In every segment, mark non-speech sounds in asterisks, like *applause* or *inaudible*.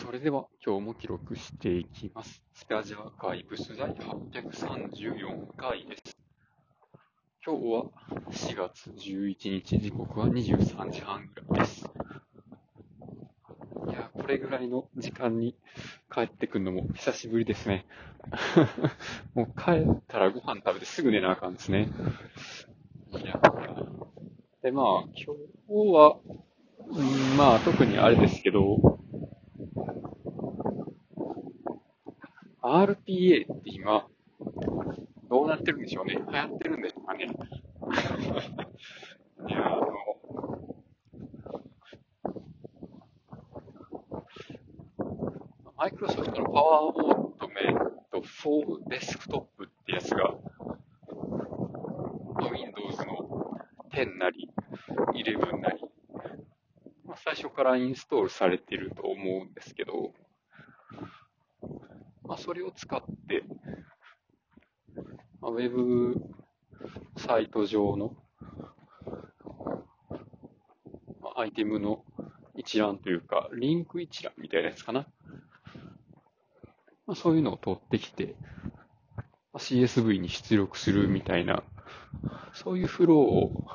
それでは今日も記録していきます。スペジアアーカイブス第834回です。今日は4月11日、時刻は23時半ぐらいです。いや、これぐらいの時間に帰ってくるのも久しぶりですね。*laughs* もう帰ったらご飯食べてすぐ寝なあかんですね。いや、で、まあ、今日は、うんまあ、特にあれですけど、RPA って今、どうなってるんでしょうね。流行ってるんでしょうかね。*laughs* いや、あの、マイクロソフトのパワーオートメイト4デスクトップってやつが、Windows の10なり、11なり、まあ、最初からインストールされてると思うんですけど、まあ、それを使って、まあ、ウェブサイト上の、あアイテムの一覧というか、リンク一覧みたいなやつかな。まあ、そういうのを取ってきて、まあ CSV に出力するみたいな、そういうフローを、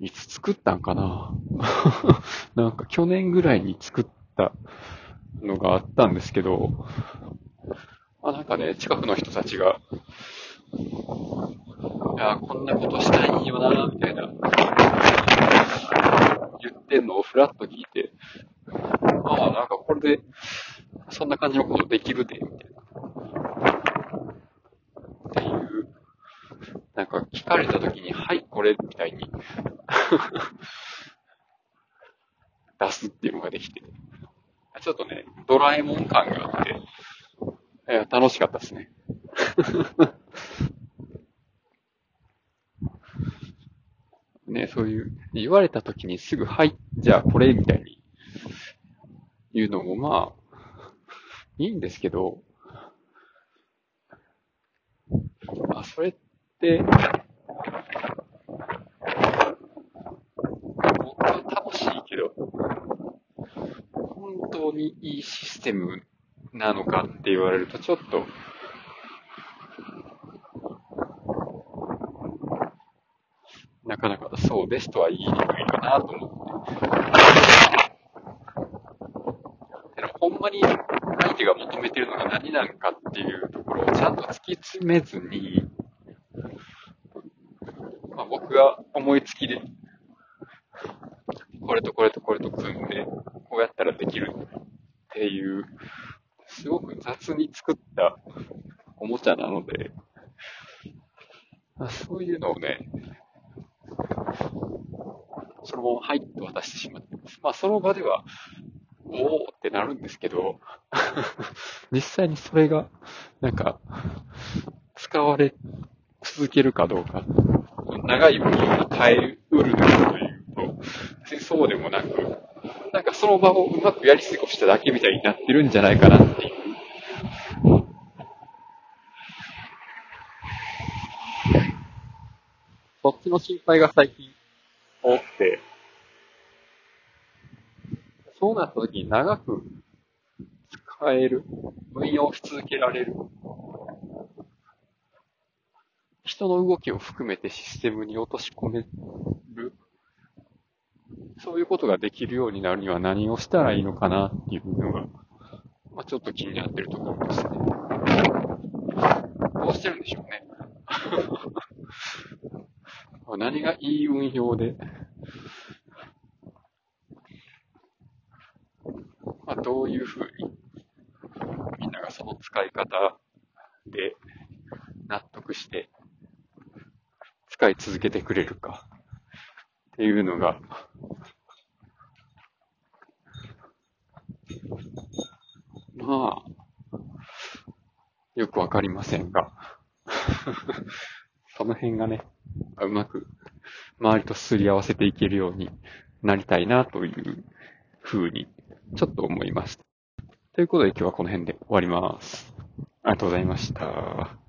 いつ作ったんかな *laughs* なんか去年ぐらいに作ったのがあったんですけど、まあ、なんかね、近くの人たちが、いや、こんなことしたいよな、みたいな、言ってんのをフラッと聞いて、ああ、なんかこれで、そんな感じのことできるで、みたいな。っていう、なんか聞かれた時に、はい、これ、みたいに。*laughs* 出すっていうのができて、ちょっとね、ドラえもん感があって、いや楽しかったですね。*laughs* ね、そういう、言われた時にすぐ、はい、じゃあこれ、みたいに言うのもまあ、いいんですけど、まあ、それって、僕は楽しいけど、本当にいいシステムなのかって言われるとちょっと、なかなかそうですとは言いにくいかなと思って。でもほんまに相手が求めてるのが何なのかっていうところをちゃんと突き詰めずに、まあ、僕が思いつきで、これとこれとこれと組んで、こうやったらできるっていう、すごく雑に作ったおもちゃなので、あそういうのをね、そのままはいと渡してしまってます。まあその場では、おおってなるんですけど、*laughs* 実際にそれが、なんか、使われ続けるかどうか、長い分に耐えうるのかというと、そうでもなく、なんかその場をうまくやり過ごしただけみたいになってるんじゃないかなっていう。そっちの心配が最近多くて、そうなった時に長く使える、運用し続けられる、人の動きを含めてシステムに落とし込める、そういうことができるようになるには何をしたらいいのかなっていうのが、まあ、ちょっと気になってるところですね。どうしてるんでしょうね。*laughs* 何がいい運用で、まあ、どういうふうにみんながその使い方で納得して使い続けてくれるかっていうのが、まあ、よくわかりませんが、*laughs* その辺がね、うまく周りとすり合わせていけるようになりたいなというふうにちょっと思いました。ということで今日はこの辺で終わります。ありがとうございました。